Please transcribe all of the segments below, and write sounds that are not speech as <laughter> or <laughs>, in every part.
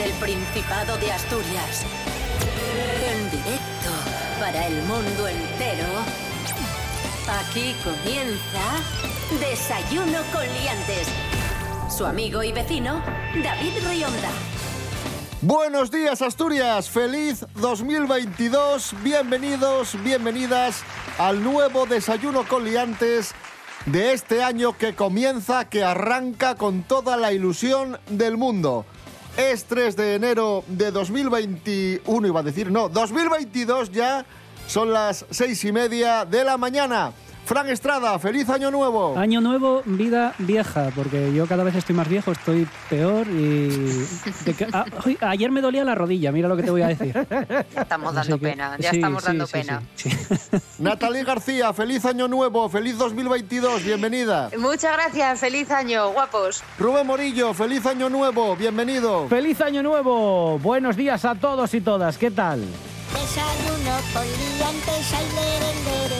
desde el Principado de Asturias. En directo para el mundo entero. Aquí comienza Desayuno con Liantes. Su amigo y vecino, David Rionda. Buenos días Asturias, feliz 2022, bienvenidos, bienvenidas al nuevo desayuno con liantes de este año que comienza, que arranca con toda la ilusión del mundo. Es 3 de enero de 2021, iba a decir, no, 2022 ya, son las seis y media de la mañana. Fran Estrada, feliz año nuevo. Año nuevo, vida vieja, porque yo cada vez estoy más viejo, estoy peor y... <laughs> de que- ah, uy, ayer me dolía la rodilla, mira lo que te voy a decir. Ya estamos dando que- pena, ya sí, estamos sí, dando sí, pena. sí, sí. <laughs> Natalie García, feliz año nuevo, feliz 2022, bienvenida. Muchas gracias, feliz año, guapos. Rubén Morillo, feliz año nuevo, bienvenido. ¡Feliz año nuevo! Buenos días a todos y todas, ¿qué tal? Desayuno con liantes.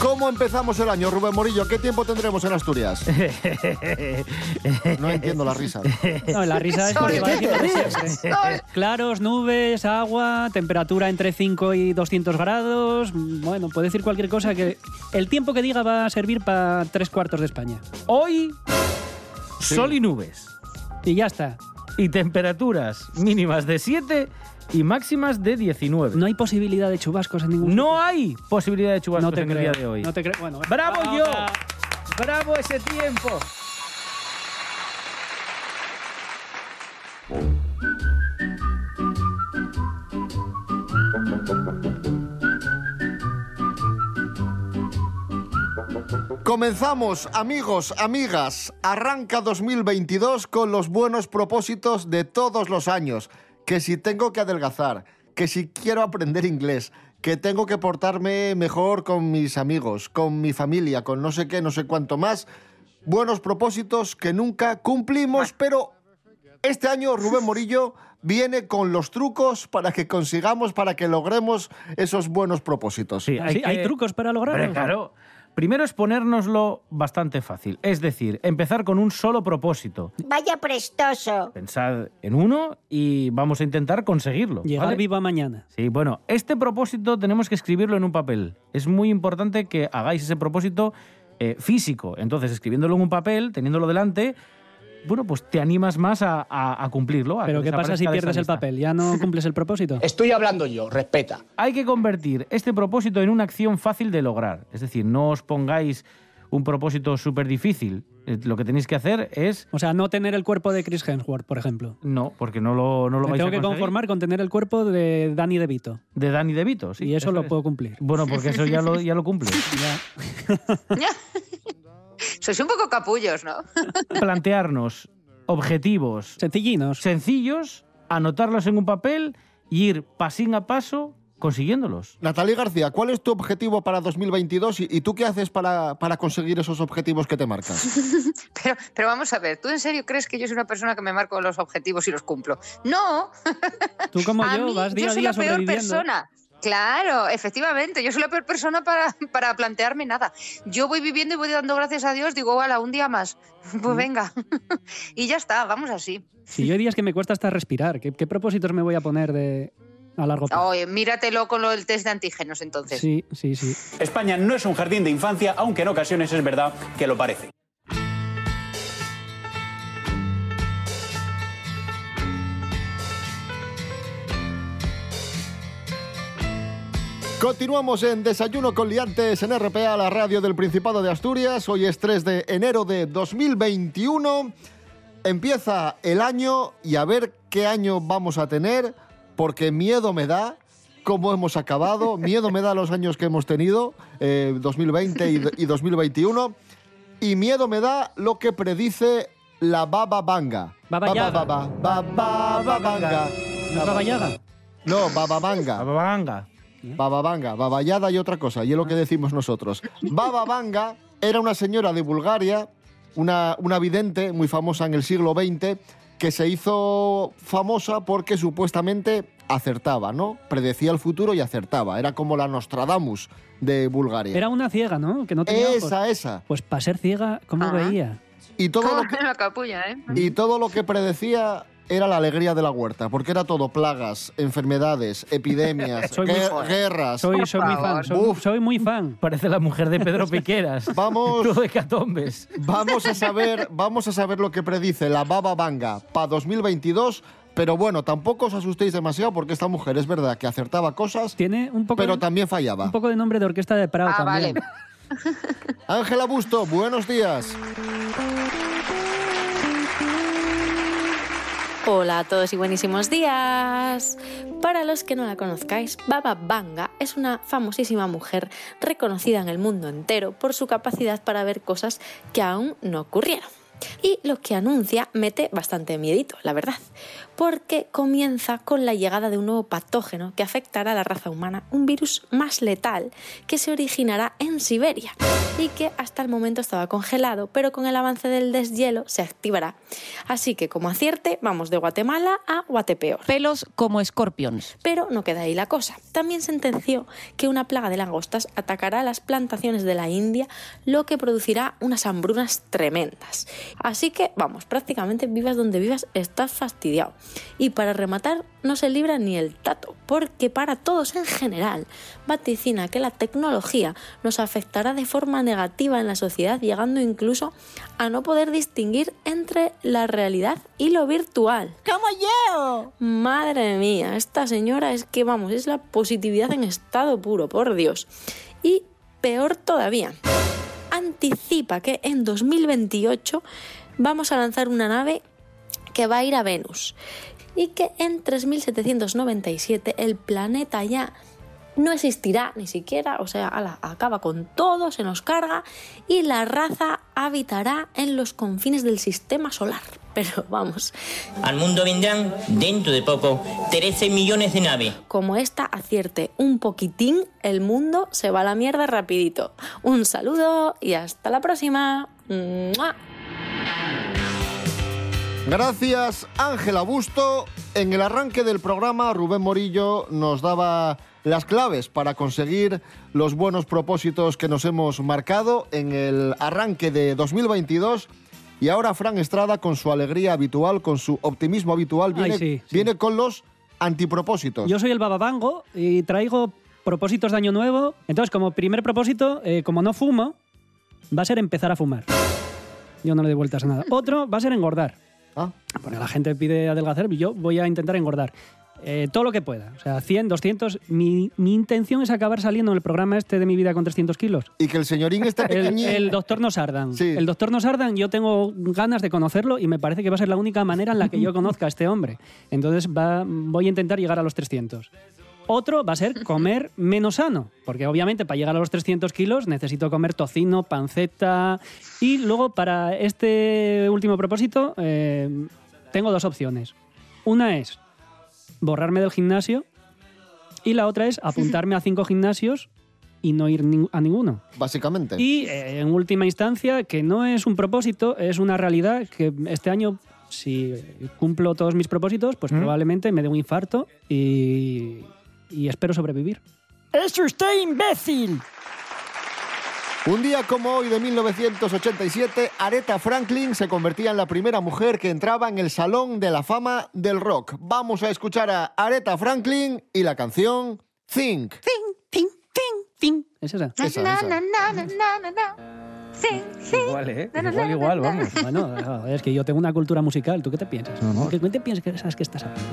¿Cómo empezamos el año, Rubén Morillo? ¿Qué tiempo tendremos en Asturias? No entiendo la risa. No, la risa es porque va. Sol. <laughs> Claros, nubes, agua, temperatura entre 5 y 200 grados. Bueno, puede decir cualquier cosa que el tiempo que diga va a servir para tres cuartos de España. Hoy, sol y nubes. Y ya está. Y temperaturas mínimas de 7 y máximas de 19. No hay posibilidad de chubascos en ningún No hay posibilidad de chubascos No te en el día de hoy. No te creo. Bueno, ¡Bravo yo! ¡Bravo ese tiempo! Comenzamos, amigos, amigas. Arranca 2022 con los buenos propósitos de todos los años. Que si tengo que adelgazar, que si quiero aprender inglés, que tengo que portarme mejor con mis amigos, con mi familia, con no sé qué, no sé cuánto más. Buenos propósitos que nunca cumplimos, pero este año Rubén Morillo viene con los trucos para que consigamos, para que logremos esos buenos propósitos. Sí, ¿Sí? ¿Hay trucos para lograrlo? Hombre, claro. Primero es ponérnoslo bastante fácil. Es decir, empezar con un solo propósito. Vaya prestoso. Pensad en uno y vamos a intentar conseguirlo. Llegar ¿vale? viva mañana. Sí, bueno, este propósito tenemos que escribirlo en un papel. Es muy importante que hagáis ese propósito eh, físico. Entonces, escribiéndolo en un papel, teniéndolo delante, bueno, pues te animas más a, a- a cumplirlo. a Pero que ¿qué pasa si pierdes el papel? ¿Ya no cumples el propósito? <laughs> Estoy hablando yo, respeta. Hay que convertir este propósito en una acción fácil de lograr. Es decir, no os pongáis un propósito súper difícil. Eh, Lo que tenéis que hacer es... O sea, no tener el cuerpo de Chris Hemsworth, por ejemplo. No, porque no lo, no lo Me vais tengo a que conseguir. conformar con tener el cuerpo de Danny DeVito. De Danny DeVito, sí. y eso, lo es. puedo cumplir. Bueno, porque eso ya lo, ya lo cumple. <laughs> Ya. <laughs> <laughs> Sois un poco capullos, ¿no? <laughs> Plantearnos objetivos Sencillinos. sencillos, anotarlos en un papel y ir pasín a paso consiguiéndolos. Natalia García, ¿cuál es tu objetivo para 2022 y, y tú qué haces para, para conseguir esos objetivos que te marcas? <laughs> Pero, pero vamos a ver, ¿tú en serio crees que yo soy una persona que me marco los objetivos y los cumplo? No, Tú como a yo, mí, vas día yo a soy día la peor persona. Claro, efectivamente, yo soy la peor persona para, <laughs> para plantearme nada. Yo voy viviendo y voy dando gracias a Dios, digo, hola, un día más. <laughs> Pues venga. <laughs> y ya está, vamos así. Si yo días que me cuesta hasta respirar, ¿qué, qué propósitos me voy a poner de a largo plazo? Oye, míratelo con lo del test de antígenos entonces. Sí, sí, sí. España no es un jardín de infancia, aunque en ocasiones es verdad que lo parece. Continuamos en Desayuno con Liantes en RPA, la radio del Principado de Asturias. Hoy es 3 de enero de 2021. Empieza el año y a ver qué año vamos a tener, porque miedo me da cómo hemos acabado, <laughs> miedo me da los años que hemos tenido, eh, 2020 y, y 2021, y miedo me da lo que predice la Baba Banga. Baba. Baba, baba, baba Banga. ¿No es Baba Yaga? No, Baba Banga. Baba Vanga, baballada y otra cosa, y es lo que decimos nosotros. Baba Vanga era una señora de Bulgaria, una, una vidente muy famosa en el siglo XX, que se hizo famosa porque supuestamente acertaba, ¿no? Predecía el futuro y acertaba. Era como la Nostradamus de Bulgaria. Era una ciega, ¿no? Que no tenía ojos. esa, esa. Pues para ser ciega, ¿cómo Ajá. veía? Y todo, ¿Cómo lo que, <laughs> la capulla, eh? y todo lo que predecía era la alegría de la huerta, porque era todo plagas, enfermedades, epidemias, <laughs> Soy muy guer- fan. guerras. Soy, soy muy fan, soy, Uf. soy muy fan. Parece la mujer de Pedro <laughs> Piqueras. Vamos. Todo hecatombes. Vamos a saber, vamos a saber lo que predice la Baba Vanga para 2022, pero bueno, tampoco os asustéis demasiado porque esta mujer es verdad que acertaba cosas, Tiene un poco, pero de, también fallaba. un poco de nombre de orquesta de Prado Ah, también. vale. Ángela Busto, buenos días. Hola a todos y buenísimos días. Para los que no la conozcáis, Baba Vanga es una famosísima mujer reconocida en el mundo entero por su capacidad para ver cosas que aún no ocurrieron. Y lo que anuncia mete bastante miedito, la verdad, porque comienza con la llegada de un nuevo patógeno que afectará a la raza humana, un virus más letal que se originará en Siberia y que hasta el momento estaba congelado, pero con el avance del deshielo se activará. Así que como acierte, vamos de Guatemala a Guatepeor. Pelos como escorpions. Pero no queda ahí la cosa. También sentenció que una plaga de langostas atacará las plantaciones de la India, lo que producirá unas hambrunas tremendas. Así que, vamos, prácticamente vivas donde vivas, estás fastidiado. Y para rematar, no se libra ni el tato, porque para todos en general vaticina que la tecnología nos afectará de forma negativa en la sociedad, llegando incluso a no poder distinguir entre la realidad y lo virtual. ¡Como yo! Madre mía, esta señora es que, vamos, es la positividad en estado puro, por Dios. Y peor todavía, anticipa que en 2028 vamos a lanzar una nave que va a ir a Venus y que en 3797 el planeta ya no existirá ni siquiera, o sea, ala, acaba con todo, se nos carga y la raza habitará en los confines del sistema solar. <laughs> Pero vamos, Al mundo vendrán, dentro de poco, 13 millones de naves. como esta acierte un poquitín, el mundo se va a la mierda rapidito. Un saludo y hasta la próxima. ¡Mua! Gracias, Ángela Busto. En el arranque del programa, Rubén Morillo nos daba las claves para conseguir los buenos propósitos que nos hemos marcado en el arranque de 2022. Y ahora Fran Estrada, con su alegría habitual, con su optimismo habitual, Ay, viene, sí, sí. viene con los antipropósitos. Yo soy el bababango y traigo propósitos de año nuevo. Entonces, como primer propósito, eh, como no fumo, va a ser empezar a fumar. Yo no le doy vueltas a nada. Otro va a ser engordar. Ah, Porque la gente pide adelgazar y yo voy a intentar engordar. Eh, todo lo que pueda. O sea, 100, 200. Mi, mi intención es acabar saliendo en el programa este de mi vida con 300 kilos. y que el señorín esté El, el doctor Nosardan. Sí. El doctor Nosardan, yo tengo ganas de conocerlo y me parece que va a ser la única manera en la que yo conozca a este hombre. Entonces va, voy a intentar llegar a los 300. Otro va a ser comer menos sano, porque obviamente para llegar a los 300 kilos necesito comer tocino, panceta. Y luego para este último propósito eh, tengo dos opciones. Una es borrarme del gimnasio y la otra es apuntarme a cinco gimnasios y no ir a ninguno. Básicamente. Y eh, en última instancia, que no es un propósito, es una realidad que este año, si cumplo todos mis propósitos, pues ¿Mm? probablemente me dé un infarto y, y espero sobrevivir. ¡Es usted imbécil! Un día como hoy de 1987, Aretha Franklin se convertía en la primera mujer que entraba en el Salón de la Fama del Rock. Vamos a escuchar a Aretha Franklin y la canción Think. ¡Ting, ting, ting, ting! ¿Es esa? Na, na, na. Igual, ¿eh? Igual, igual, vamos. Bueno, es que yo tengo una cultura musical. ¿Tú qué te piensas? No, no. ¿Qué, qué te piensas que sabes que estás hablando?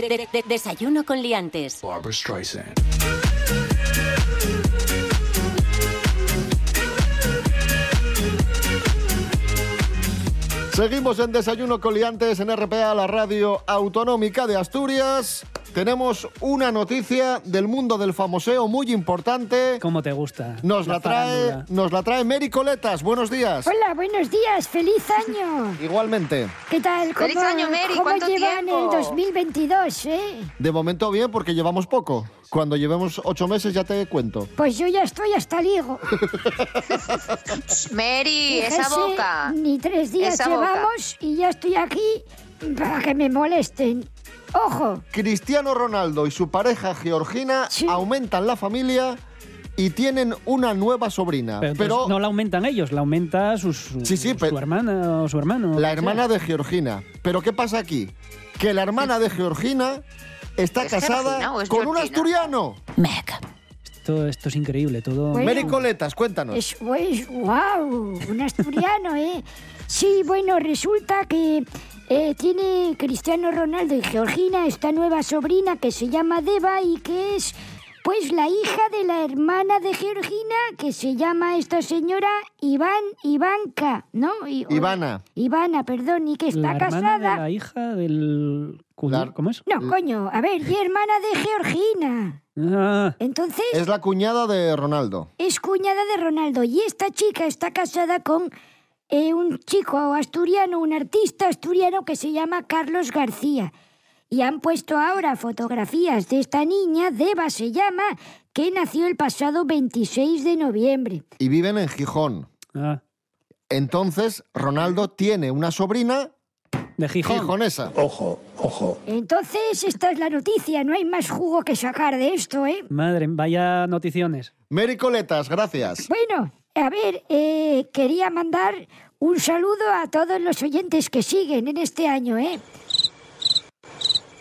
De- de- de- desayuno con liantes. Barbara Streisand. Seguimos en Desayuno Coliantes en RPA, la radio autonómica de Asturias. Tenemos una noticia del mundo del famoseo muy importante. ¿Cómo te gusta? Nos la, trae, farándula. nos la trae Mary Coletas. Buenos días. Hola, buenos días, feliz año. <laughs> Igualmente. ¿Qué tal? Feliz ¿Cómo- año, Mary, ¿Cómo ¿cuánto llevan tiempo? el 2022, eh? De momento bien porque llevamos poco. Cuando llevemos ocho meses ya te cuento. Pues yo ya estoy hasta el higo. <laughs> Mary, esa Fíjese, boca. Ni tres días Esa boca. llevamos y ya estoy aquí para que me molesten. Ojo, Cristiano Ronaldo y su pareja Georgina aumentan la familia y tienen una nueva sobrina. Pero, no la aumentan ellos, la aumenta sus, su, su hermana o su hermano. la sea. hermana de Georgina. Pero ¿qué pasa aquí? Que la hermana de Georgina está ¿Es casada es con un asturiano. Esto, esto es increíble, todo. Bueno. Mary Coletas, cuéntanos. es pues, wow, un asturiano, ¿eh? Sí, bueno, resulta que eh, tiene Cristiano Ronaldo y Georgina esta nueva sobrina que se llama Deva y que es, pues, la hija de la hermana de Georgina que se llama esta señora Iván Ivanka, ¿no? Ivana. Ivana, perdón, y que está la hermana casada. de la hija del... cuñado, ¿Cómo es? No, coño, a ver, y hermana de Georgina. Ah, Entonces, Es la cuñada de Ronaldo. es cuñada de Ronaldo y esta chica está casada con eh, un chico asturiano, un artista asturiano que se llama Carlos García. Y han puesto ahora fotografías de esta niña, Deva se llama, que nació el pasado 26 de noviembre. Y viven en Gijón. ah, Entonces, Ronaldo tiene una sobrina de Gijón. gijonesa. Ojo, ojo. Entonces, esta es la noticia, no hay más jugo que sacar de esto, ¿eh? Madre, vaya noticiones. Mary Coletas, gracias. Bueno, a ver, eh, quería mandar un saludo a todos los oyentes que siguen en este año, ¿eh?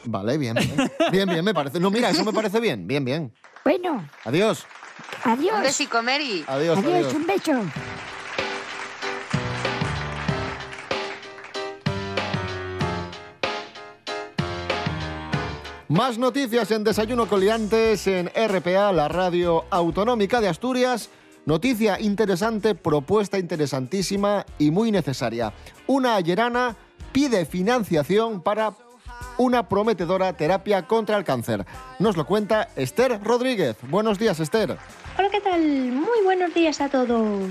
Vale, bien, bien. Bien, bien, me parece. No, mira, eso me parece bien. Bien, bien. Bueno, Adiós. adiós. Un besico, Mary. Adiós, adiós, adiós. un beso. Más noticias en Desayuno Coliantes en RPA, la radio autonómica de Asturias. Noticia interesante, propuesta interesantísima y muy necesaria. Una ayerana pide financiación para una prometedora terapia contra el cáncer. Nos lo cuenta Esther Rodríguez. Buenos días, Esther. Hola, ¿qué tal? Muy buenos días a todos.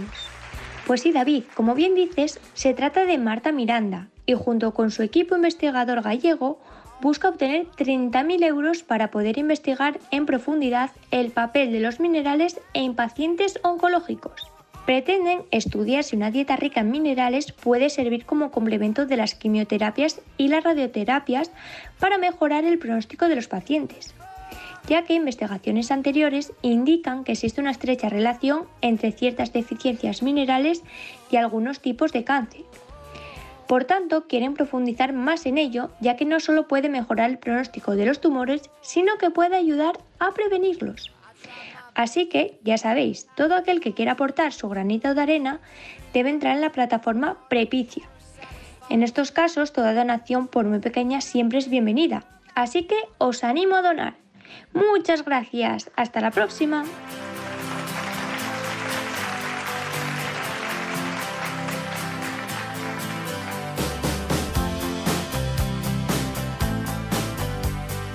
Pues sí, David, como bien dices, se trata de Marta Miranda y junto con su equipo investigador gallego busca obtener 30.000 euros para poder investigar en profundidad el papel de los minerales en pacientes oncológicos. Pretenden estudiar si una dieta rica en minerales puede servir como complemento de las quimioterapias y las radioterapias para mejorar el pronóstico de los pacientes ya que investigaciones anteriores indican que existe una estrecha relación entre ciertas deficiencias minerales y algunos tipos de cáncer. Por tanto, quieren profundizar más en ello, ya que no solo puede mejorar el pronóstico de los tumores, sino que puede ayudar a prevenirlos. Así que, ya sabéis, todo aquel que quiera aportar su granito de arena debe entrar en la plataforma Prepicia. En estos casos, toda donación, por muy pequeña, siempre es bienvenida. Así que os animo a donar. Muchas gracias. Hasta la próxima.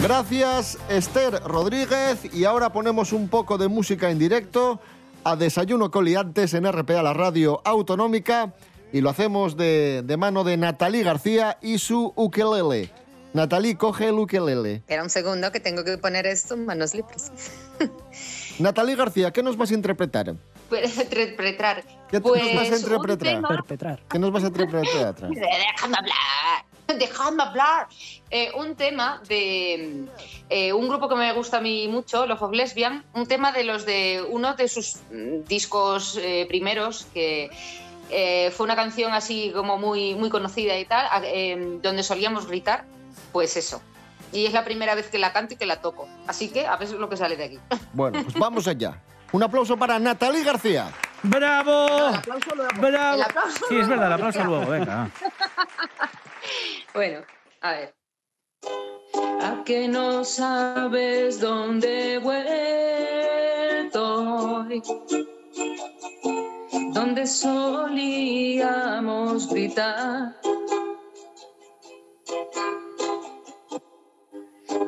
Gracias, Esther Rodríguez. Y ahora ponemos un poco de música en directo a Desayuno Coliantes en RPA, la radio autonómica. Y lo hacemos de, de mano de Natalí García y su ukelele. Natalí, coge el ukelele. Espera un segundo que tengo que poner esto en manos libres. <laughs> Natalí García, ¿qué nos vas a interpretar? Interpretar. ¿Qué Pues, nos vas a un interpretar? tema-. ¿Qué nos vas a interpretar? <laughs> Déjame hablar. <laughs> Dejadme hablar. Eh, un tema de eh, un grupo que me gusta a mí mucho, Love of Lesbian, un tema de los de uno de sus mm, discos eh, primeros, que eh, fue una canción así como muy, muy conocida y tal, eh, donde solíamos gritar, pues eso. Y es la primera vez que la canto y que la toco. Así que a ver lo que sale de aquí. Bueno, pues vamos allá. Un aplauso para Natalí García. ¡Bravo! ¡Bravo! El aplauso Sí, es verdad, el luego. aplauso luego, venga. <laughs> Bueno, a ver. ¿A que no sabes dónde he vuelto hoy? Donde solíamos gritar.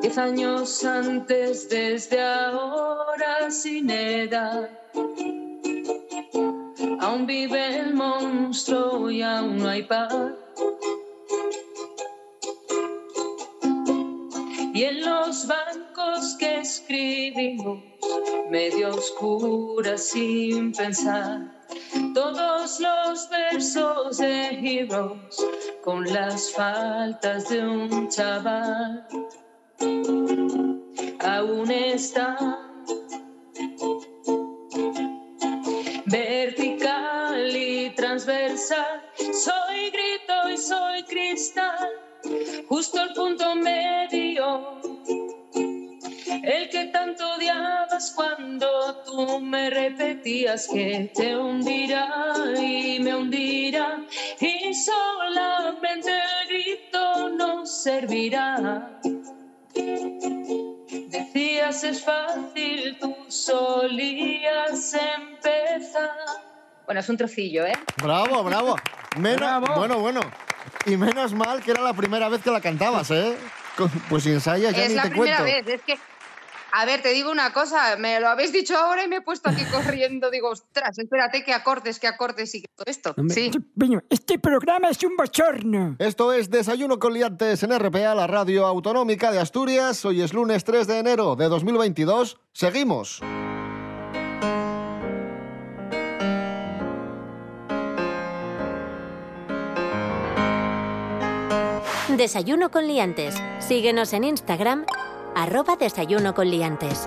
Diez años antes, desde ahora sin edad. Aún vive el monstruo y aún no hay paz. Y en los bancos que escribimos, medio oscuras sin pensar, todos los versos de Heroes con las faltas de un chaval aún están soy cristal, justo el punto medio. El que tanto odiabas cuando tú me repetías que te hundirá y me hundirá y solamente el grito nos servirá. Decías es fácil, tú solías empezar. Bueno, es un trocillo, ¿eh? Bravo, bravo. Menos, Bueno, bueno. Y menos mal que era la primera vez que la cantabas, ¿eh? Pues si ensayas ya es ni la te primera cuento. vez, es que... A ver, te digo una cosa, me lo habéis dicho ahora y me he puesto aquí corriendo. Digo, ostras, espérate que acortes, que acortes y que todo esto. Sí. Bueno, este programa es un bochorno. Esto es Desayuno con Liantes en RPA, la radio autonómica de Asturias. Hoy es lunes 3 de enero de 2022. Seguimos. Desayuno con liantes. Síguenos en Instagram, arroba desayuno con liantes.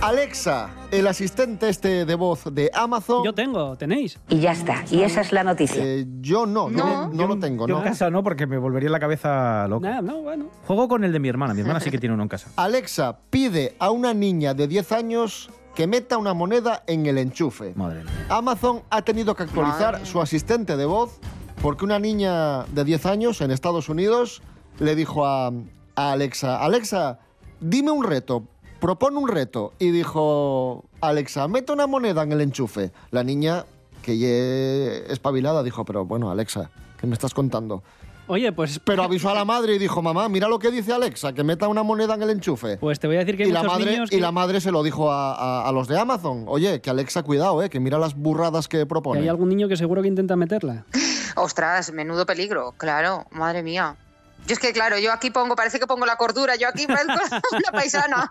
Alexa, el asistente este de voz de Amazon. Yo tengo, ¿tenéis? Y ya está, y esa es la noticia. yo no, no, no, lo tengo, Yo ¿no? en casa no, porque me volvería la cabeza loca. no, bueno. Juego con el de mi hermana. Mi hermana sí que tiene uno en casa. Alexa pide a una niña de 10 años que meta una moneda en el enchufe. Madre mía. Amazon ha tenido que actualizar su asistente de voz porque una niña de 10 años en Estados Unidos le dijo a, Alexa, Alexa, dime un reto, propone un reto. Y dijo, Alexa, mete una moneda en el enchufe. La niña, que ya espabilada, dijo, pero bueno, Alexa, ¿qué me estás contando? Oye, pues... <laughs> Pero avisó a la madre y dijo, mamá, mira lo que dice Alexa, que meta una moneda en el enchufe. Pues te voy a decir que hay y la madre niños y la madre se lo dijo a, a- a los de Amazon oye que Alexa cuidado eh que mira las burradas que que propone hay algún niño que seguro que intenta meterla. <laughs> Ostras, menudo peligro, claro, madre mía. Yo es que, claro, yo aquí pongo, parece que pongo la cordura, yo aquí parezco <laughs> una paisana.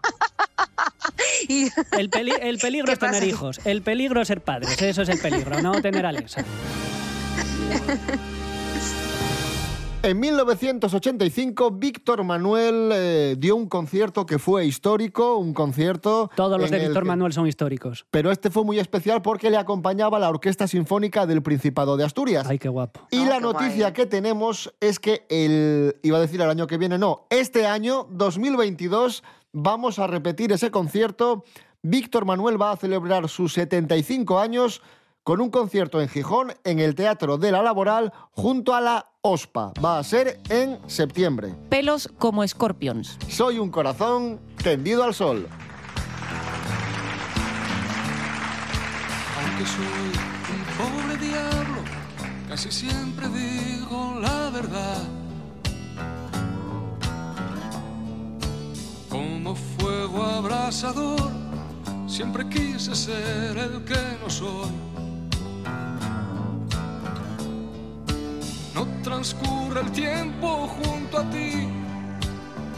Y- El, peli- el peligro ¿Qué es tener pasa? hijos, el peligro es ser padres, eso es el peligro, no tener Alexa. En 1985 Víctor Manuel eh, dio un concierto que fue histórico un concierto Todos los de Víctor que- Manuel son históricos. pero este fue muy especial porque le acompañaba la Orquesta Sinfónica del Principado de Asturias. Ay, qué guapo. Y la noticia que tenemos es que el, iba a decir el año que viene, no, este año, 2022, vamos a repetir ese concierto. Víctor Manuel va a celebrar sus 75 años con un concierto en Gijón, en el Teatro de la Laboral, junto a la OSPA. Va a ser en septiembre. Pelos como scorpions. Soy un corazón tendido al sol. Aunque soy un pobre diablo, casi siempre digo la verdad. Como fuego abrasador, siempre quise ser el que no soy. No transcurre el tiempo junto a ti,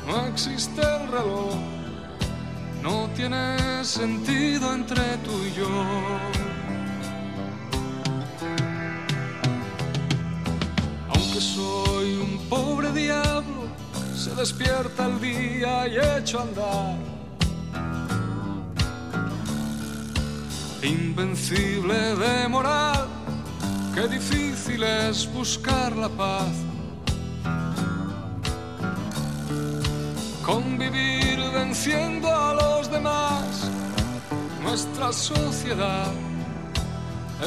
no existe el reloj. No tiene sentido entre tú y yo. Aunque soy un pobre diablo, se despierta el día y echo a andar. Invencible de moral, qué difícil es buscar la paz. Convivir venciendo a los demás, nuestra sociedad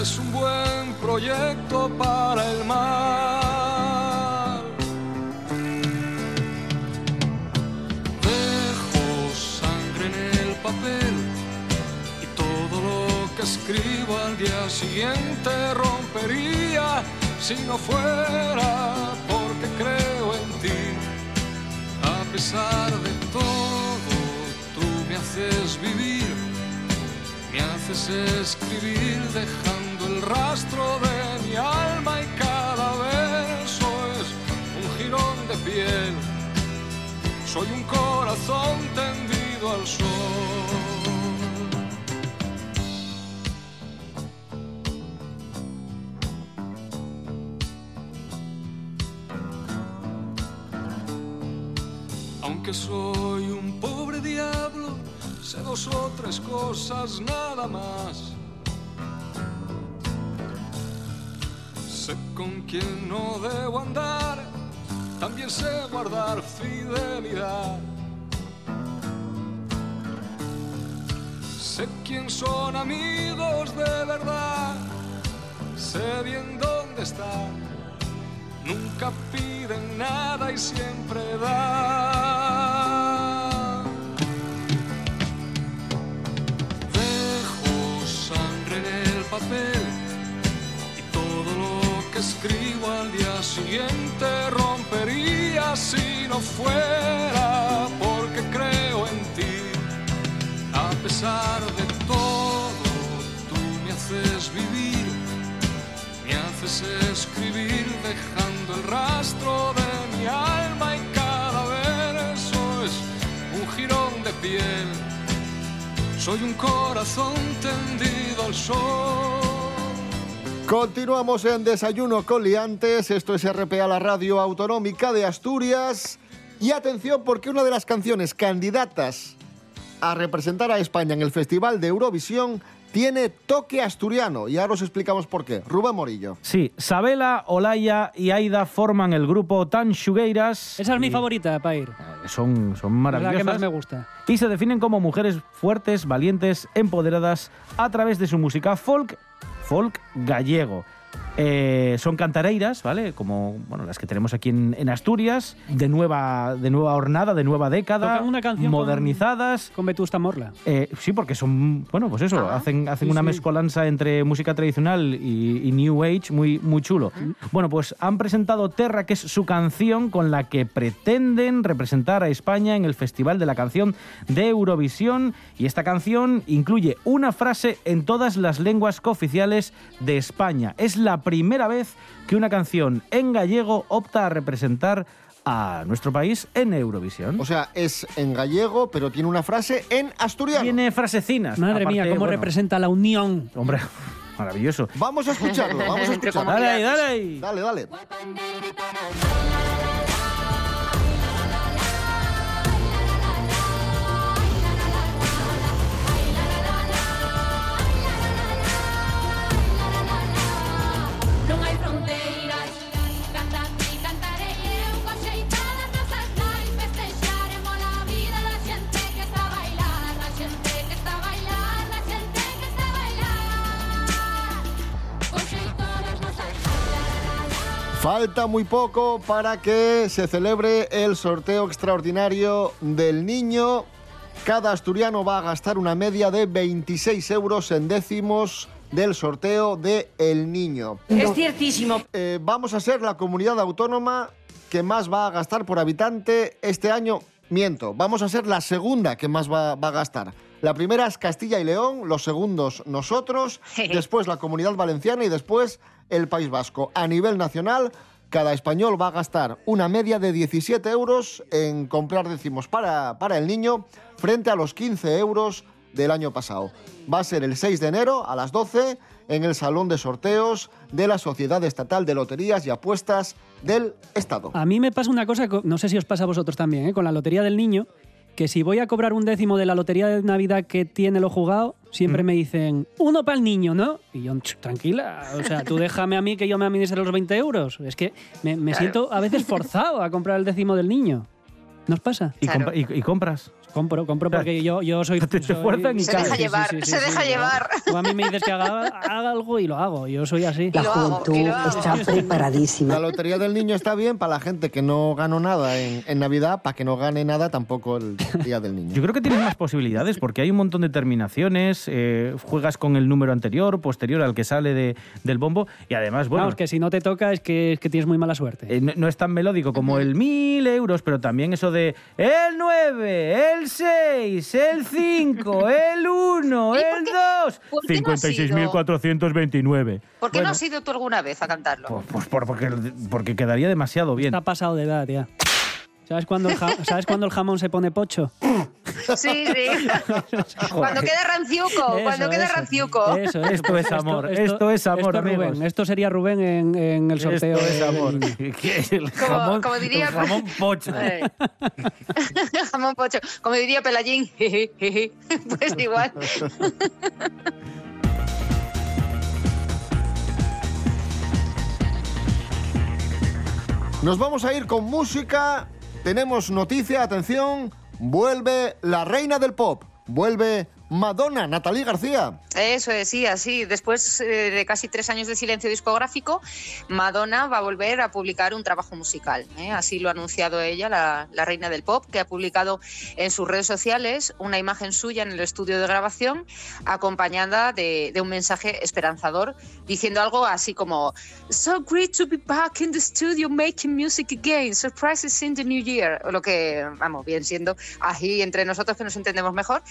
es un buen proyecto para el mal. Escribo al día siguiente rompería si no fuera porque creo en ti. A pesar de todo, tú me haces vivir, me haces escribir dejando el rastro de mi alma y cada verso es un jirón de piel. Soy un corazón tendido al sol. Soy un pobre diablo, sé dos o tres cosas nada más. Sé con quién no debo andar, también sé guardar fidelidad. Sé quién son amigos de verdad, sé bien dónde están. Nunca piden nada y siempre dan. Escribo al día siguiente rompería si no fuera porque creo en ti. A pesar de todo, tú me haces vivir, me haces escribir dejando el rastro de mi alma y cada verso es un jirón de piel. Soy un corazón tendido al sol. Continuamos en Desayuno con Liantes. Esto es RPA, la radio autonómica de Asturias. Y atención, porque una de las canciones candidatas a representar a España en el Festival de Eurovisión tiene toque asturiano. Y ahora os explicamos por qué. Rubén Morillo. Sí, Sabela, Olaya y Aida forman el grupo Tan Xugueiras. Esa es mi favorita para ir. Son, son Es la maravillosas. que más me gusta. y se definen como mujeres fuertes, valientes, empoderadas a través de su música folk, folk gallego. Eh, son cantareiras, ¿vale? Como bueno, las que tenemos aquí en, en Asturias, de nueva, de nueva hornada, de nueva década, Tocan una canción modernizadas. Con Vetusta Morla. Eh, sí, porque son, bueno, pues eso, hacen, hacen sí, una sí. mezcolanza entre música tradicional y, y New Age muy, muy chulo. Bueno, pues han presentado Terra, que es su canción con la que pretenden representar a España en el Festival de la Canción de Eurovisión. Y esta canción incluye una frase en todas las lenguas cooficiales de España. Es la primera vez que una canción en gallego opta a representar a nuestro país en Eurovisión. O sea, es en gallego, pero tiene una frase en asturiano. Tiene frasecinas. Madre Aparte, mía, cómo bueno, representa la unión. Hombre, <laughs> maravilloso. Vamos a escucharlo, vamos a <laughs> escucharlo. Dale dale. Dale, dale. Falta muy poco para que se celebre el sorteo extraordinario del niño. Cada asturiano va a gastar una media de 26 euros en décimos del sorteo de El Niño. Es ciertísimo. Eh, vamos a ser la comunidad autónoma que más va a gastar por habitante este año. Miento, vamos a ser la segunda que más va, va a gastar. La primera es Castilla y León, los segundos nosotros, <laughs> después la comunidad valenciana y después el País Vasco. A nivel nacional, cada español va a gastar una media de 17 euros en comprar décimos para, para el niño frente a los 15 euros del año pasado. Va a ser el 6 de enero a las 12 en el Salón de Sorteos de la Sociedad Estatal de Loterías y Apuestas del Estado. A mí me pasa una cosa, co- no sé si os pasa a vosotros también, ¿eh? con la Lotería del Niño, que si voy a cobrar un décimo de la Lotería de Navidad que tiene lo jugado, siempre me dicen, uno para el niño, ¿no? Y yo, "Ch, tranquila, o sea, tú déjame a mí que yo me administre los 20 euros. Es que me, me Claro. siento a veces forzado a comprar el décimo del niño. ¿Nos pasa? ¿Y, compra- y- y compras? Compro, compro porque yo, yo soy... <laughs> Te fuerzan y Se deja llevar, se deja llevar. Tú a mí me dices que haga, haga algo y lo hago. Yo soy así. La juventud está preparadísima. La lotería del niño está bien para la gente que no ganó nada en, en Navidad, para que no gane nada tampoco el día del niño. Yo creo que tienes más posibilidades porque hay un montón de terminaciones, eh, juegas con el número anterior, posterior al que sale de- del bombo y además, bueno, Vamos, que si no te toca es que, es que tienes muy mala suerte. eh, no, no es tan melódico como el mil euros, pero también eso de el 9, el 6, el 5, el 1, el 2, <laughs> por qué no has ido? 56.429. ¿Por qué Bueno, no has ido tú alguna vez a cantarlo? Pues, pues por- porque, porque quedaría demasiado bien. Está pasado de edad ya. ¿Sabes cuándo el, ja- <laughs> ¿Sabes cuándo el jamón se pone pocho? Sí, sí. <laughs> cuando queda ranciuco, cuando Eso, queda eso. ranciuco. Eso, Esto es amor, esto es amor, esto es Rubén. Esto sería Rubén en, en el sorteo. Esto es amor. <laughs> el Como- jamón, como diría- el jamón pocho. Eh. <laughs> Jamón pocho. Como diría jeje. pues igual. Nos vamos a ir con música. Tenemos noticia, atención. Vuelve la reina del pop. Vuelve Madonna, Natalie García. Eso es, sí, así. Después eh, de casi tres años de silencio discográfico, Madonna va a volver a publicar un trabajo musical. ¿eh? Así lo ha anunciado ella, la, la reina del pop, que ha publicado en sus redes sociales una imagen suya en el estudio de grabación, acompañada de, de un mensaje esperanzador, diciendo algo así como: So great to be back in the studio making music again. Surprises in the new year. O lo que, vamos, bien siendo ahí entre nosotros que nos entendemos mejor.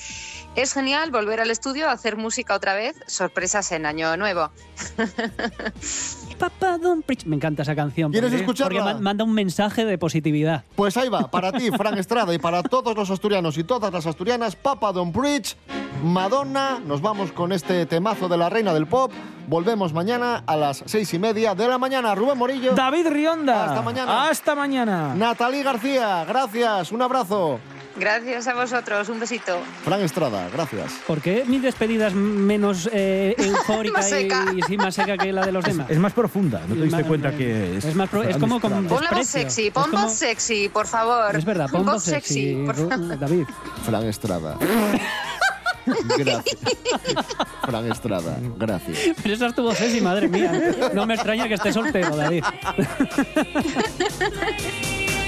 Es genial volver al estudio a hacer música otra vez, sorpresas en Año Nuevo. Papa Don't Preach. Me encanta esa canción. ¿Quieres porque- escucharla? Porque manda un mensaje de positividad. Pues ahí va, para ti, Fran <laughs> Estrada, y para todos los asturianos y todas las asturianas, Papa Don Bridge, Madonna. Nos vamos con este temazo de la reina del pop. Volvemos mañana a las seis y media de la mañana. Rubén Morillo. David Rionda. Hasta mañana. Hasta mañana. Natalie García, gracias. Un abrazo. Gracias a vosotros, un besito. Fran Estrada, gracias. ¿Por qué mi despedida es menos eh, eufórica <laughs> Más seca. y, y sí, más seca que la de los demás? Es más profunda, no te diste cuenta que es. es más pro- es como con-. Pon la voz sexy, pon como- voz sexy, por favor. Es verdad, pon voz sexy, por Ru- favor. David. Fran Estrada. Gracias. Fran Estrada, gracias. Pero esa estuvo sexy, madre mía. No me extraña que esté soltero, David. <laughs>